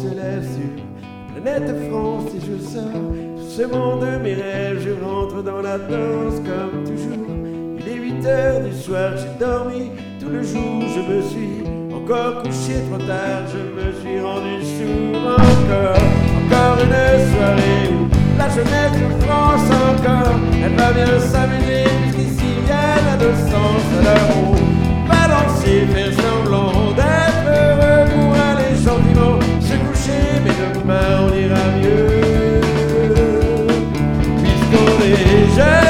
se lève sur la planète France et je sors. Ce monde de mes rêves, je rentre dans la danse comme toujours. Il est 8 heures du soir, j'ai dormi tout le jour, je me suis encore couché trop tard, je me suis rendu sourd encore. Encore une soirée où la jeunesse de France encore, elle va bien s'amuser puisqu'ici il y a l'adolescence, alors Puisqu'on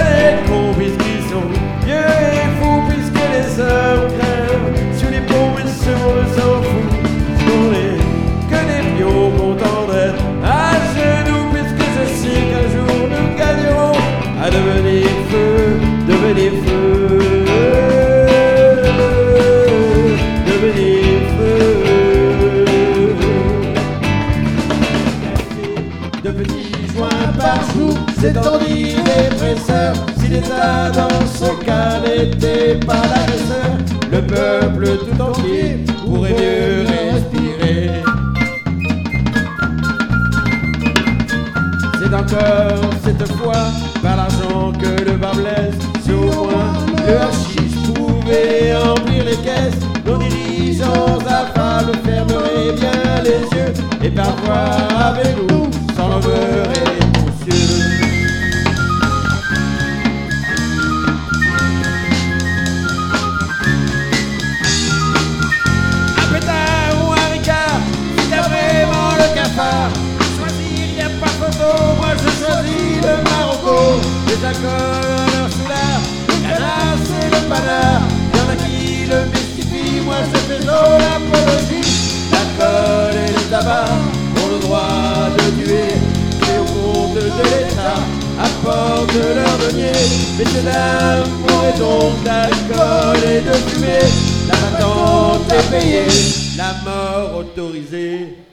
c'est tendu dépresseur. Si l'État dans ce cas n'était pas l'agresseur, le peuple tout entier pourrait mieux respirer. C'est encore cette fois par l'argent que le bas blesse. Si au moins le Accords, leur soulard, le canard et le panard, y'en a qui le mystifient, moi je fais l'apologie, l'alcool et le tabac ont le droit de tuer, et au compte de l'État, apportent leur denier, messieurs dames, mourrez donc d'alcool et de fumée, la patente est payée, la mort autorisée.